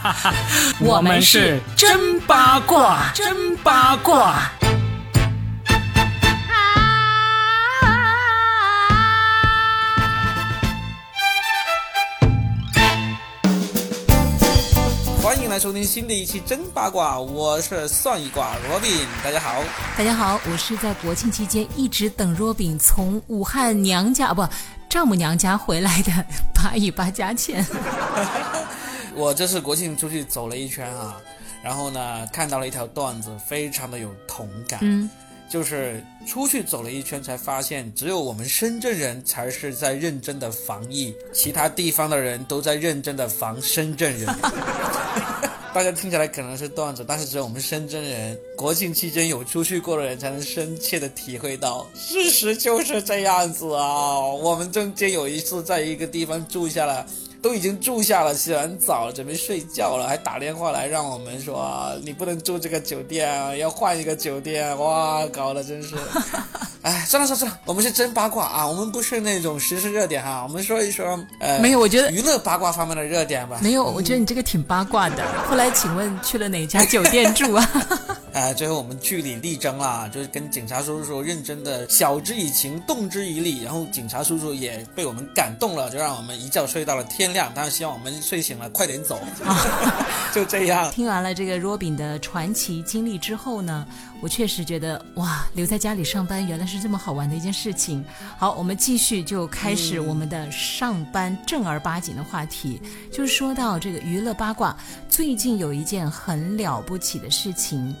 我们是真八卦，真八卦。欢迎来收听新的一期真八卦，我是算一卦 Robin，大家好。大家好，我是在国庆期间一直等 Robin 从武汉娘家不丈母娘家回来的八一八加钱。我这次国庆出去走了一圈啊，然后呢看到了一条段子，非常的有同感。嗯，就是出去走了一圈，才发现只有我们深圳人才是在认真的防疫，其他地方的人都在认真的防深圳人。大家听起来可能是段子，但是只有我们深圳人国庆期间有出去过的人才能深切的体会到，事实就是这样子啊。我们中间有一次在一个地方住下了。都已经住下了，洗完澡准备睡觉了，还打电话来让我们说你不能住这个酒店，要换一个酒店。哇，搞的真是，哎，算了算了算了，我们是真八卦啊，我们不是那种时事热点哈，我们说一说呃，没有，我觉得娱乐八卦方面的热点吧。没有，我觉得你这个挺八卦的。后来请问去了哪家酒店住啊？哎，最后我们据理力争啦，就是跟警察叔叔认真的晓之以情，动之以理，然后警察叔叔也被我们感动了，就让我们一觉睡到了天亮。当然希望我们睡醒了快点走，就这样。听完了这个 Robin 的传奇经历之后呢，我确实觉得哇，留在家里上班原来是这么好玩的一件事情。好，我们继续就开始我们的上班正儿八经的话题，就是说到这个娱乐八卦，最近有一件很了不起的事情。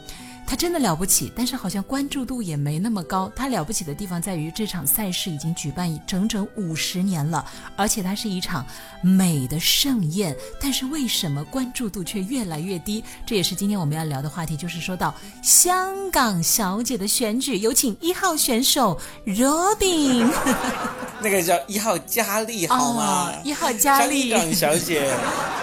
他真的了不起，但是好像关注度也没那么高。他了不起的地方在于，这场赛事已经举办整整五十年了，而且它是一场美的盛宴。但是为什么关注度却越来越低？这也是今天我们要聊的话题，就是说到香港小姐的选举。有请一号选手 Robin，那个叫一号佳丽好吗？一号佳丽，香港小姐，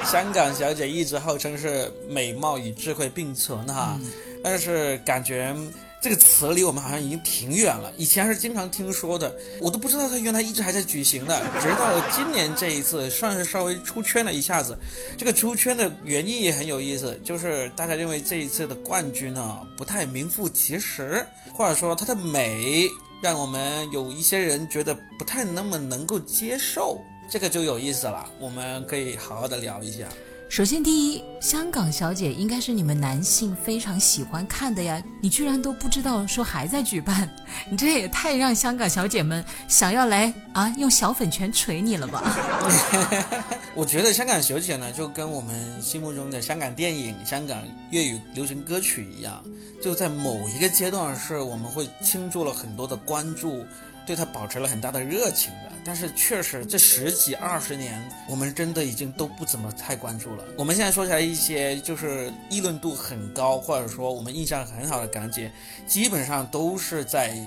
香港小姐一直号称是美貌与智慧并存哈。但是感觉这个词离我们好像已经挺远了。以前是经常听说的，我都不知道它原来一直还在举行的。直到今年这一次，算是稍微出圈了一下子。这个出圈的原因也很有意思，就是大家认为这一次的冠军呢不太名副其实，或者说它的美让我们有一些人觉得不太那么能够接受。这个就有意思了，我们可以好好的聊一下。首先，第一，香港小姐应该是你们男性非常喜欢看的呀。你居然都不知道说还在举办，你这也太让香港小姐们想要来啊用小粉拳捶你了吧？我觉得香港小姐呢，就跟我们心目中的香港电影、香港粤语流行歌曲一样，就在某一个阶段是我们会倾注了很多的关注。对他保持了很大的热情的，但是确实这十几二十年，我们真的已经都不怎么太关注了。我们现在说起来一些就是议论度很高，或者说我们印象很好的港姐，基本上都是在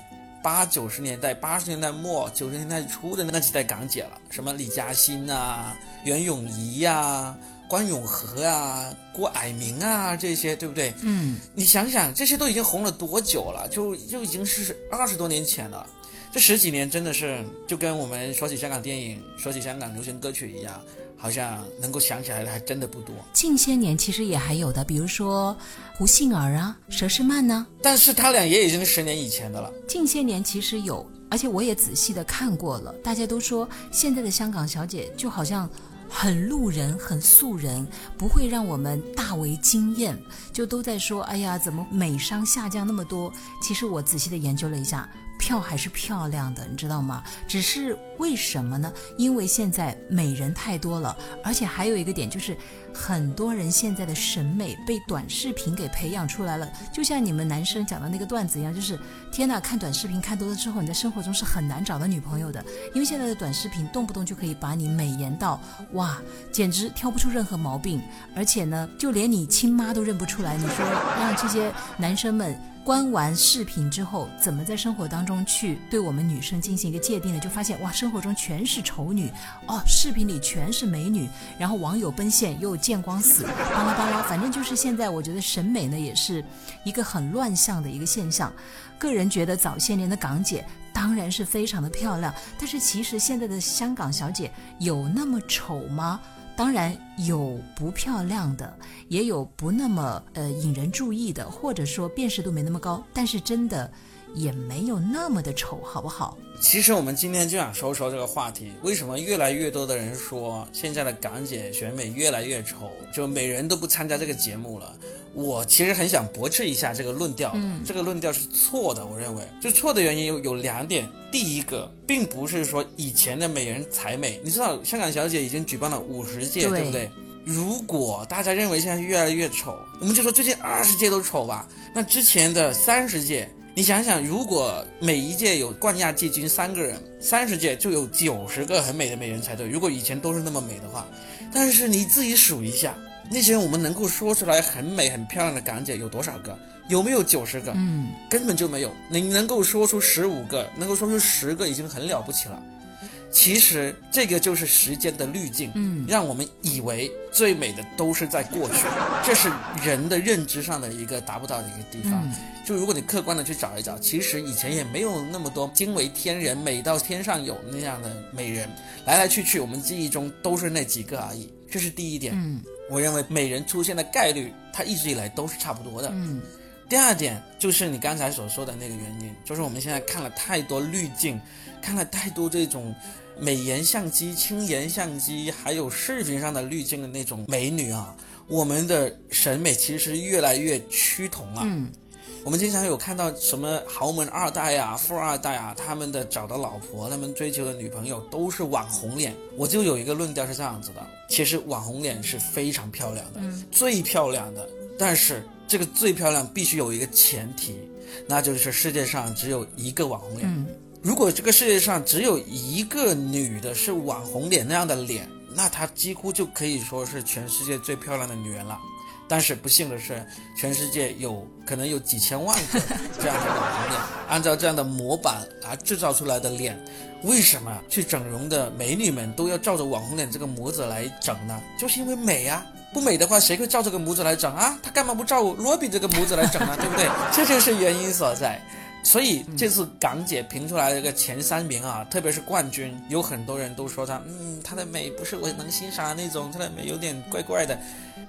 八九十年代、八十年代末、九十年代初的那几代港姐了，什么李嘉欣啊、袁咏仪呀、关咏荷啊、郭蔼明啊这些，对不对？嗯，你想想，这些都已经红了多久了？就就已经是二十多年前了。这十几年真的是就跟我们说起香港电影、说起香港流行歌曲一样，好像能够想起来的还真的不多。近些年其实也还有的，比如说胡杏儿啊、佘诗曼呢。但是他俩也已经十年以前的了。近些年其实有，而且我也仔细的看过了。大家都说现在的香港小姐就好像很路人、很素人，不会让我们大为惊艳。就都在说，哎呀，怎么美商下降那么多？其实我仔细的研究了一下。票还是漂亮的，你知道吗？只是为什么呢？因为现在美人太多了，而且还有一个点就是，很多人现在的审美被短视频给培养出来了。就像你们男生讲的那个段子一样，就是天呐，看短视频看多了之后，你在生活中是很难找到女朋友的，因为现在的短视频动不动就可以把你美颜到哇，简直挑不出任何毛病，而且呢，就连你亲妈都认不出来。你说让这些男生们。观完视频之后，怎么在生活当中去对我们女生进行一个界定呢？就发现哇，生活中全是丑女哦，视频里全是美女，然后网友奔现又见光死，巴拉巴拉，反正就是现在我觉得审美呢也是一个很乱象的一个现象。个人觉得早些年的港姐当然是非常的漂亮，但是其实现在的香港小姐有那么丑吗？当然有不漂亮的，也有不那么呃引人注意的，或者说辨识度没那么高，但是真的也没有那么的丑，好不好？其实我们今天就想说说这个话题，为什么越来越多的人说现在的港姐选美越来越丑，就美人都不参加这个节目了？我其实很想驳斥一下这个论调，嗯这个论调是错的，我认为，就错的原因有有两点。第一个，并不是说以前的美人才美，你知道香港小姐已经举办了五十届，对对不对？如果大家认为现在越来越丑，我们就说最近二十届都丑吧，那之前的三十届。你想想，如果每一届有冠亚季军三个人，三十届就有九十个很美的美人才对。如果以前都是那么美的话，但是你自己数一下，那些我们能够说出来很美很漂亮的港姐有多少个？有没有九十个？嗯，根本就没有。你能够说出十五个，能够说出十个已经很了不起了。其实这个就是时间的滤镜，嗯，让我们以为最美的都是在过去，这是人的认知上的一个达不到的一个地方。嗯就如果你客观的去找一找，其实以前也没有那么多惊为天人、美到天上有那样的美人，来来去去，我们记忆中都是那几个而已。这是第一点。嗯我认为美人出现的概率，它一直以来都是差不多的。嗯第二点就是你刚才所说的那个原因，就是我们现在看了太多滤镜，看了太多这种美颜相机、轻颜相机，还有视频上的滤镜的那种美女啊，我们的审美其实越来越趋同了。嗯我们经常有看到什么豪门二代啊、富二代啊，他们的找的老婆，他们追求的女朋友都是网红脸。我就有一个论调是这样子的：其实网红脸是非常漂亮的，最漂亮的。但是这个最漂亮必须有一个前提，那就是世界上只有一个网红脸。嗯如果这个世界上只有一个女的是网红脸那样的脸，那她几乎就可以说是全世界最漂亮的女人了。但是不幸的是，全世界有可能有几千万个这样的网红脸，按照这样的模板来制造出来的脸，为什么去整容的美女们都要照着网红脸这个模子来整呢？就是因为美啊！不美的话，谁会照这个模子来整啊？他干嘛不照罗比这个模子来整呢？对不对？这就是原因所在。所以这次港姐评出来的这个前三名啊，特别是冠军，有很多人都说她，嗯，她的美不是我能欣赏的那种，她的美有点怪怪的。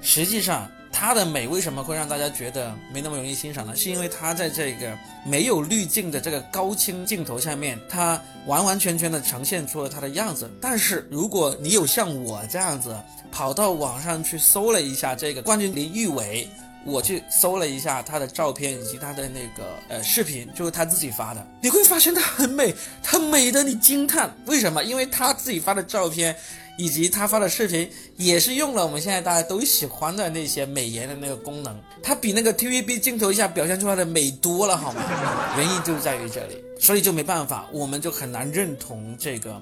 实际上，她的美为什么会让大家觉得没那么容易欣赏呢？是因为她在这个没有滤镜的这个高清镜头下面，她完完全全的呈现出了她的样子。但是如果你有像我这样子跑到网上去搜了一下这个冠军林玉伟。我去搜了一下她的照片以及她的那个呃视频，就是她自己发的，你会发现她很美，她美的你惊叹。为什么？因为她自己发的照片以及她发的视频，也是用了我们现在大家都喜欢的那些美颜的那个功能，她比那个 TVB 镜头一下表现出来的美多了，好吗？原因就在于这里，所以就没办法，我们就很难认同这个。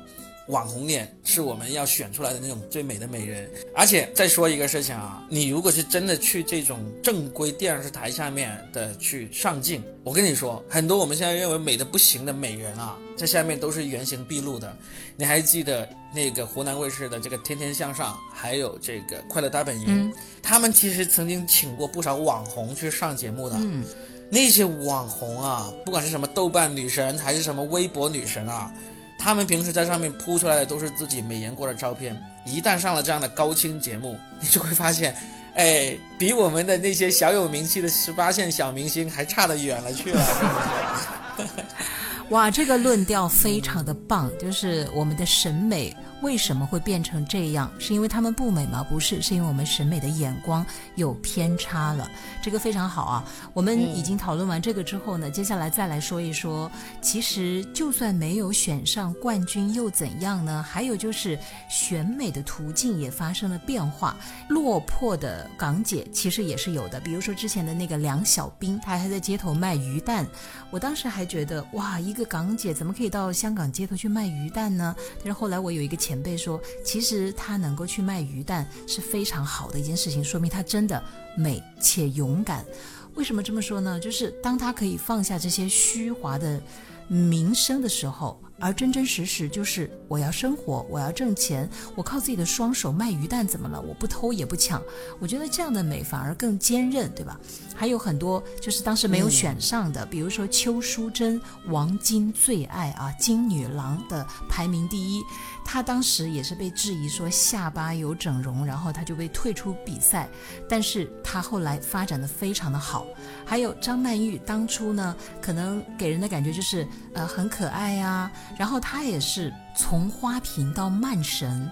网红脸是我们要选出来的那种最美的美人，而且再说一个事情啊，你如果是真的去这种正规电视台下面的去上镜，我跟你说，很多我们现在认为美的不行的美人啊，在下面都是原形毕露的。你还记得那个湖南卫视的这个《天天向上》，还有这个《快乐大本营》，嗯他们其实曾经请过不少网红去上节目的。嗯那些网红啊，不管是什么豆瓣女神还是什么微博女神啊，他们平时在上面铺出来的都是自己美颜过的照片。一旦上了这样的高清节目，你就会发现，哎，比我们的那些小有名气的十八线小明星还差得远了去了。哇，这个论调非常的棒，就是我们的审美为什么会变成这样？是因为他们不美吗？不是，是因为我们审美的眼光有偏差了。这个非常好啊。我们已经讨论完这个之后呢，接下来再来说一说，其实就算没有选上冠军又怎样呢？还有就是选美的途径也发生了变化，落魄的港姐其实也是有的，比如说之前的那个梁小冰，她还在街头卖鱼蛋，我当时还觉得哇，一个港姐怎么可以到香港街头去卖鱼蛋呢？但是后来我有一个前辈说，其实他能够去卖鱼蛋是非常好的一件事情，说明他真的美且勇敢。为什么这么说呢？就是当他可以放下这些虚华的名声的时候，而真真实实就是我要生活，我要挣钱，我靠自己的双手卖鱼蛋怎么了？我不偷也不抢，我觉得这样的美反而更坚韧，对吧？还有很多就是当时没有选上的，比如说邱淑贞，王晶最爱啊，金女郎的排名第一。他当时也是被质疑说下巴有整容，然后他就被退出比赛。但是他后来发展的非常的好。还有张曼玉，当初呢，可能给人的感觉就是呃很可爱呀。然后她也是从花瓶到曼神，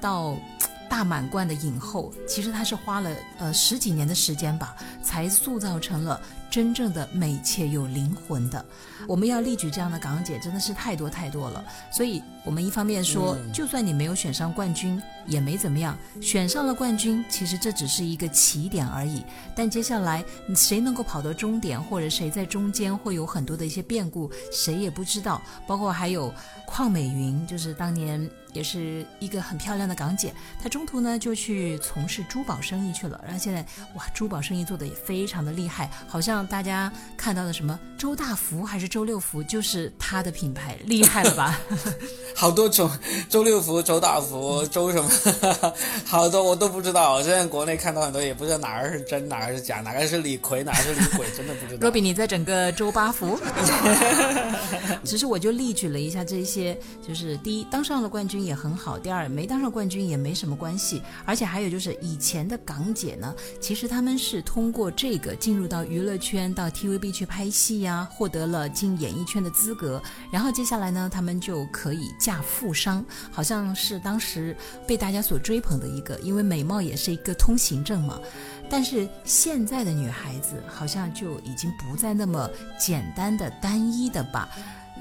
到大满贯的影后，其实她是花了呃十几年的时间吧，才塑造成了。真正的美且有灵魂的，我们要例举这样的港姐真的是太多太多了。所以，我们一方面说，就算你没有选上冠军也没怎么样；选上了冠军，其实这只是一个起点而已。但接下来谁能够跑到终点，或者谁在中间会有很多的一些变故，谁也不知道。包括还有邝美云，就是当年也是一个很漂亮的港姐，她中途呢就去从事珠宝生意去了。然后现在哇，珠宝生意做的也非常的厉害，好像。大家看到的什么周大福还是周六福，就是她的品牌，厉害了吧？好多种，周六福、周大福、周什么，好多我都不知道。现在国内看到很多，也不知道哪个是真，哪个是假，哪个是李逵，哪个是李鬼，真的不知道。若比，你在整个周八福，其实我就例举了一下这些，就是第一，当上了冠军也很好；第二，没当上冠军也没什么关系。而且还有就是以前的港姐呢，其实他们是通过这个进入到娱乐圈。到 TVB 去拍戏呀，获得了进演艺圈的资格，然后接下来呢，他们就可以嫁富商，好像是当时被大家所追捧的一个，因为美貌也是一个通行证嘛。但是现在的女孩子好像就已经不再那么简单的、单一的吧。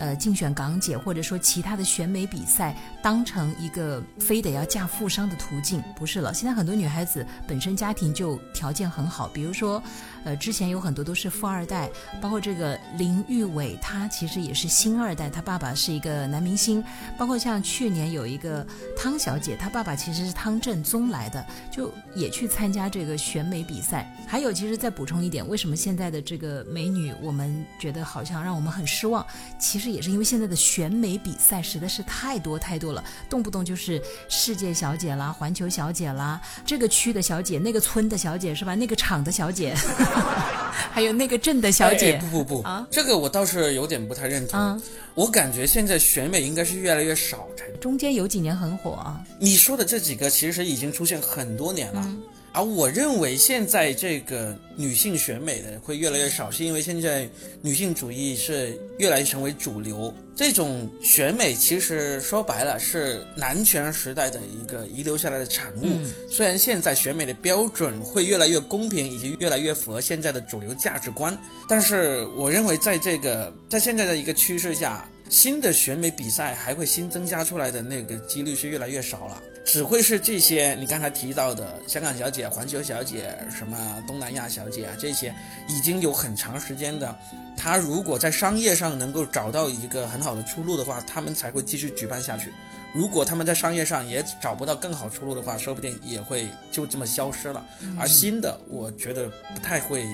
呃，竞选港姐或者说其他的选美比赛，当成一个非得要嫁富商的途径，不是了。现在很多女孩子本身家庭就条件很好，比如说，呃，之前有很多都是富二代，包括这个林玉伟，他其实也是星二代，他爸爸是一个男明星。包括像去年有一个汤小姐，她爸爸其实是汤镇宗来的，就也去参加这个选美比赛。还有，其实再补充一点，为什么现在的这个美女，我们觉得好像让我们很失望？其实也是因为现在的选美比赛实在是太多太多了，动不动就是世界小姐啦、环球小姐啦，这个区的小姐、那个村的小姐是吧？那个厂的小姐，还有那个镇的小姐。不不不啊，这个我倒是有点不太认同。我感觉现在选美应该是越来越少才。中间有几年很火啊。你说的这几个其实已经出现很多年了。而我认为现在这个女性选美的会越来越少，是因为现在女性主义是越来越成为主流。这种选美其实说白了是男权时代的一个遗留下来的产物。虽然现在选美的标准会越来越公平，以及越来越符合现在的主流价值观，但是我认为在这个在现在的一个趋势下，新的选美比赛还会新增加出来的那个几率是越来越少了。只会是这些你刚才提到的香港小姐、环球小姐、什么东南亚小姐啊，这些已经有很长时间的，她如果在商业上能够找到一个很好的出路的话，他们才会继续举办下去。如果他们在商业上也找不到更好出路的话，说不定也会就这么消失了。而新的，我觉得不太会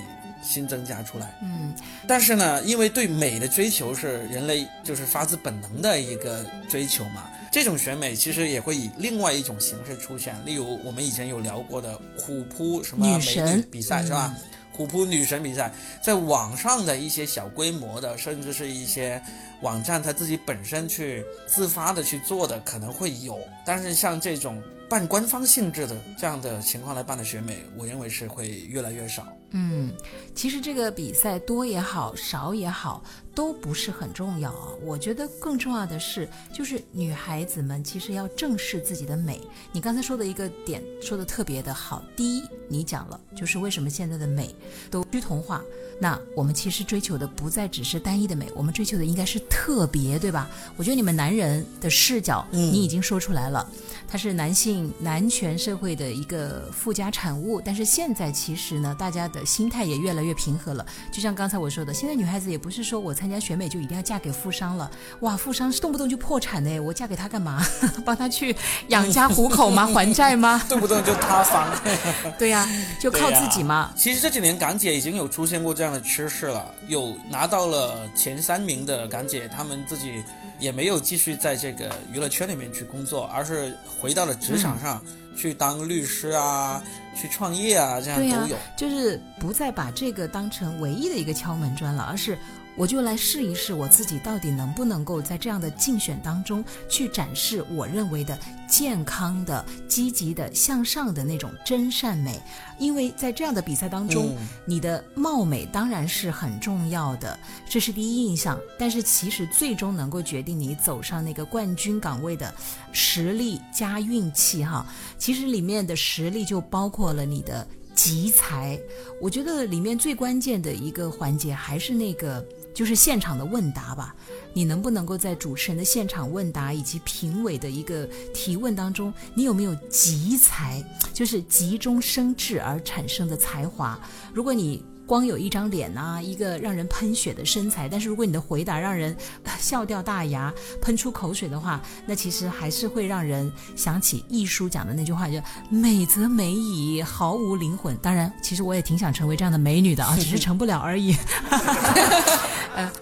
新增加出来。嗯，但是呢，因为对美的追求是人类就是发自本能的一个追求嘛。这种选美其实也会以另外一种形式出现，例如我们以前有聊过的虎扑什么美女比赛是吧？虎扑女神比赛，在网上的一些小规模的，甚至是一些网站，他自己本身去自发的去做的可能会有，但是像这种半官方性质的这样的情况来办的选美，我认为是会越来越少。嗯，其实这个比赛多也好，少也好。都不是很重要啊，我觉得更重要的是，就是女孩子们其实要正视自己的美。你刚才说的一个点说的特别的好，第一，你讲了，就是为什么现在的美都趋同化。那我们其实追求的不再只是单一的美，我们追求的应该是特别，对吧？我觉得你们男人的视角，你已经说出来了，它是男性男权社会的一个附加产物。但是现在其实呢，大家的心态也越来越平和了。就像刚才我说的，现在女孩子也不是说我参加选美就一定要嫁给富商了，哇，富商是动不动就破产呢，我嫁给他干嘛？帮他去养家糊口吗？还债吗？动不动就塌房。对呀，就靠自己嘛。其实这几年港姐已经有出现过这样。的趋势了，有拿到了前三名的港姐，他们自己也没有继续在这个娱乐圈里面去工作，而是回到了职场上去当律师啊，去创业啊，这样、都有。就是不再把这个当成唯一的一个敲门砖了，而是我就来试一试我自己到底能不能够在这样的竞选当中去展示我认为的健康的、积极的、向上的那种真善美。因为在这样的比赛当中，嗯你的貌美当然是很重要的，这是第一印象。但是其实最终能够决定你走上那个冠军岗位的实力加运气哈。其实里面的实力就包括了你的集才。我觉得里面最关键的一个环节还是那个。就是现场的问答吧，你能不能够在主持人的现场问答以及评委的一个提问当中，你有没有集才，就是急中生智而产生的才华？如果你光有一张脸啊，一个让人喷血的身材，但是如果你的回答让人 笑掉大牙、喷出口水的话，那其实还是会让人想起艺术讲的那句话，就“美则美矣，毫无灵魂”。当然，其实我也挺想成为这样的美女的啊，只是成不了而已。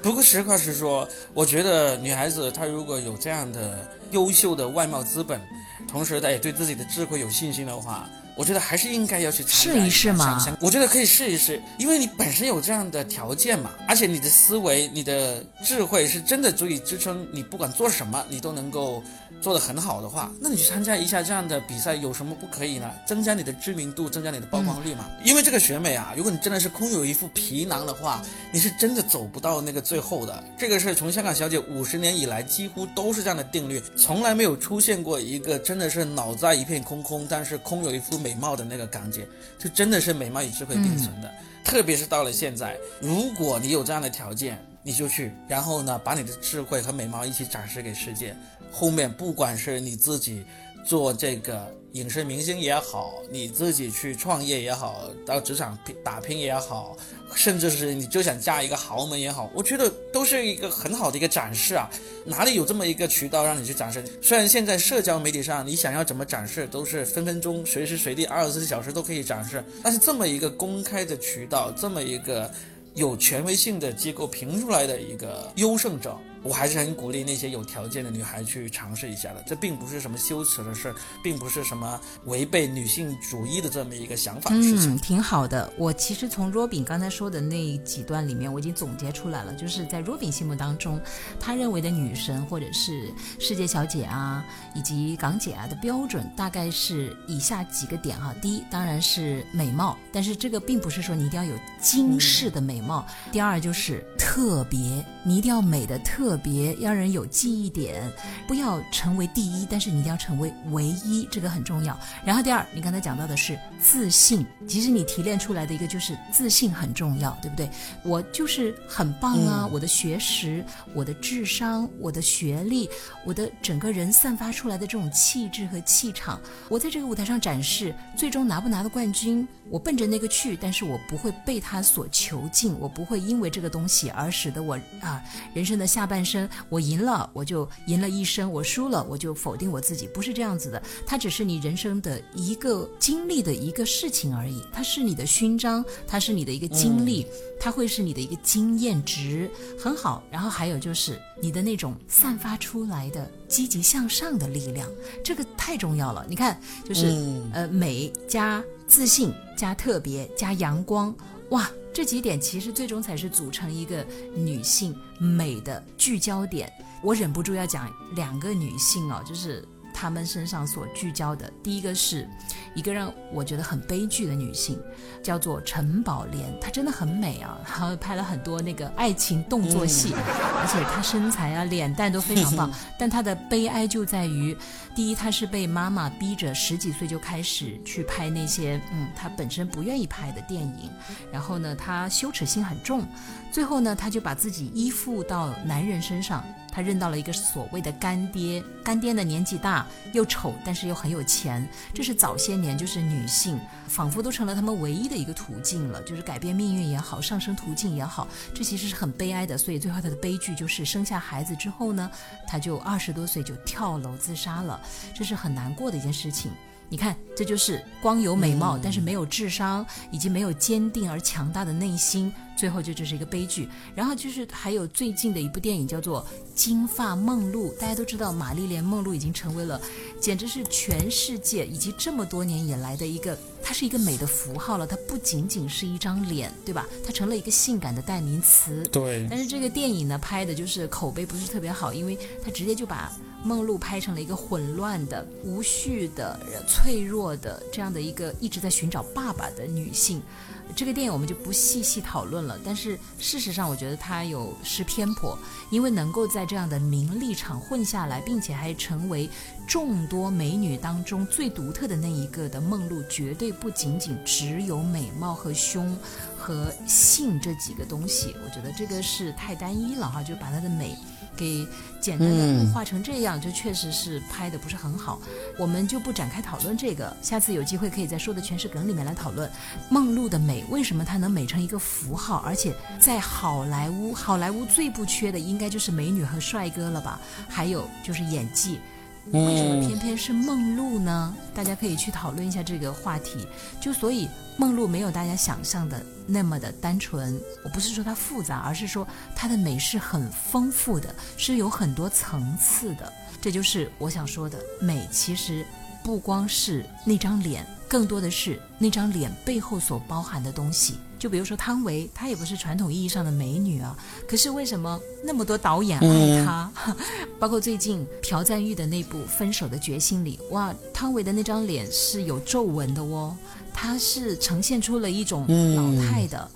不过实话实说，我觉得女孩子她如果有这样的优秀的外貌资本，同时她也对自己的智慧有信心的话，我觉得还是应该要去尝试一试嘛。我觉得可以试一试，因为你本身有这样的条件嘛，而且你的思维、你的智慧是真的足以支撑你不管做什么，你都能够做得很好的话，那你去参加一下这样的比赛有什么不可以呢？增加你的知名度，增加你的曝光率嘛。因为这个选美啊，如果你真的是空有一副皮囊的话，你是真的走不到那个最后的。这个是从香港小姐五十年以来几乎都是这样的定律，从来没有出现过一个真的是脑袋一片空空，但是空有一副美貌的那个港姐，就真的是美貌与智慧并存的。特别是到了现在，如果你有这样的条件，你就去，然后呢，把你的智慧和美貌一起展示给世界。后面不管是你自己做这个影视明星也好，你自己去创业也好，到职场打拼也好，甚至是你就想嫁一个豪门也好，我觉得都是一个很好的一个展示啊。哪里有这么一个渠道让你去展示？虽然现在社交媒体上你想要怎么展示，都是分分钟、随时随地、二十四小时都可以展示，但是这么一个公开的渠道，这么一个有权威性的机构评出来的一个优胜者，我还是很鼓励那些有条件的女孩去尝试一下的。这并不是什么羞耻的事，并不是什么违背女性主义的这么一个想法的事情。嗯，挺好的。我其实从 Robin 刚才说的那几段里面，我已经总结出来了，就是在 Robin 心目当中，他认为的女神或者是世界小姐啊，以及港姐啊的标准，大概是以下几个点哈。第一，当然是美貌，但是这个并不是说你一定要有惊世的美貌。第二就是特别，你一定要美的特别，让人有记忆点，不要成为第一，但是你一定要成为唯一，这个很重要。然后第二，你刚才讲到的是自信，其实你提炼出来的一个就是自信很重要，对不对？我就是很棒啊，我的学识、我的智商、我的学历、我的整个人散发出来的这种气质和气场，我在这个舞台上展示，最终拿不拿到冠军，我奔着那个去，但是我不会被他所囚禁，我不会因为这个东西而使得我啊人生的下半生我赢了我就赢了一生，我输了我就否定我自己，不是这样子的，它只是你人生的一个经历的一个事情而已，它是你的勋章，它是你的一个经历，它会是你的一个经验值，很好。然后还有就是你的那种散发出来的积极向上的力量，这个太重要了。你看，就是、嗯呃美加自信加特别加阳光，哇，这几点其实最终才是组成一个女性美的聚焦点。我忍不住要讲两个女性哦，就是她们身上所聚焦的。第一个是一个让我觉得很悲剧的女性，叫做陈宝莲，她真的很美啊，然后拍了很多那个爱情动作戏，而且她身材啊、脸蛋都非常棒。但她的悲哀就在于，第一，她是被妈妈逼着十几岁就开始去拍那些嗯她本身不愿意拍的电影，然后呢，她羞耻心很重，最后呢，她就把自己依附到男人身上。他认到了一个所谓的干爹，干爹呢年纪大又丑，但是又很有钱，这是早些年就是女性仿佛都成了她们唯一的一个途径了，就是改变命运也好，上升途径也好，这其实是很悲哀的。所以最后她的悲剧就是生下孩子之后呢，她就二十多岁就跳楼自杀了，这是很难过的一件事情。你看，这就是光有美貌，但是没有智商，以及没有坚定而强大的内心，最后就就是一个悲剧。然后就是还有最近的一部电影叫做《金发梦露》，大家都知道玛丽莲梦露已经成为了，简直是全世界以及这么多年以来的一个，它是一个美的符号了。它不仅仅是一张脸，对吧？它成了一个性感的代名词。对。但是这个电影呢，拍的就是口碑不是特别好，因为它直接就把。梦露拍成了一个混乱的、无序的、脆弱的这样的一个一直在寻找爸爸的女性。这个电影我们就不细细讨论了。但是事实上，我觉得它有失偏颇，因为能够在这样的名利场混下来，并且还成为众多美女当中最独特的那一个的梦露，绝对不仅仅只有美貌和胸和性这几个东西。我觉得这个是太单一了哈，就把她的美。给简单的画成这样，就确实是拍的不是很好。我们就不展开讨论这个，下次有机会可以在说的全是梗里面来讨论梦露的美，为什么她能美成一个符号？而且在好莱坞，好莱坞最不缺的应该就是美女和帅哥了吧？还有就是演技。为什么偏偏是梦露呢？大家可以去讨论一下这个话题。就所以梦露没有大家想象的那么的单纯。我不是说它复杂，而是说它的美是很丰富的，是有很多层次的。这就是我想说的美，其实不光是那张脸，更多的是那张脸背后所包含的东西。就比如说汤唯，她也不是传统意义上的美女啊，可是为什么那么多导演爱她？包括最近朴赞玉的那部《分手的决心》里，哇，汤唯的那张脸是有皱纹的哦，她是呈现出了一种老态的，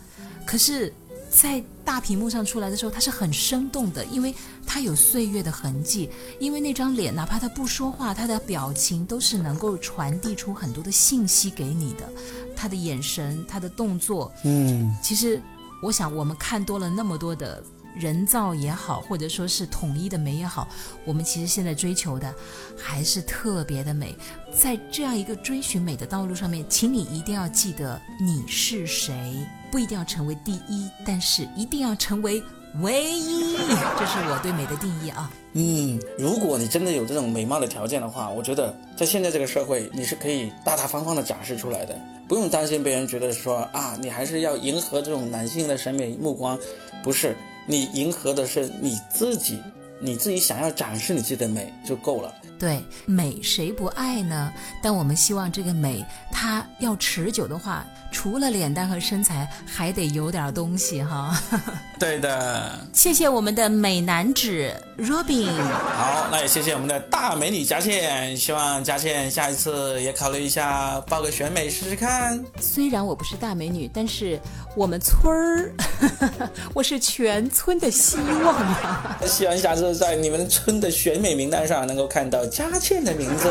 可是。在大屏幕上出来的时候，它是很生动的，因为它有岁月的痕迹。因为那张脸，哪怕他不说话，他的表情都是能够传递出很多的信息给你的。他的眼神，他的动作，嗯，其实我想，我们看多了那么多的人造也好，或者说是统一的美也好，我们其实现在追求的还是特别的美。在这样一个追寻美的道路上面，请你一定要记得你是谁。不一定要成为第一，但是一定要成为唯一，这是我对美的定义啊。嗯，如果你真的有这种美貌的条件的话，我觉得在现在这个社会，你是可以大大方方的展示出来的，不用担心别人觉得说啊，你还是要迎合这种男性的审美目光，不是，你迎合的是你自己，你自己想要展示你自己的美就够了。对美谁不爱呢？但我们希望这个美它要持久的话，除了脸蛋和身材，还得有点东西哈。对的，谢谢我们的美男子 Robin。好，那也谢谢我们的大美女佳倩。希望佳倩下一次也考虑一下报个选美试试看。虽然我不是大美女，但是我们村儿，我是全村的希望啊。希望下次在你们村的选美名单上能够看到。佳倩的名字，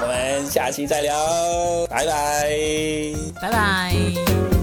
我们下期再聊，拜拜，拜拜。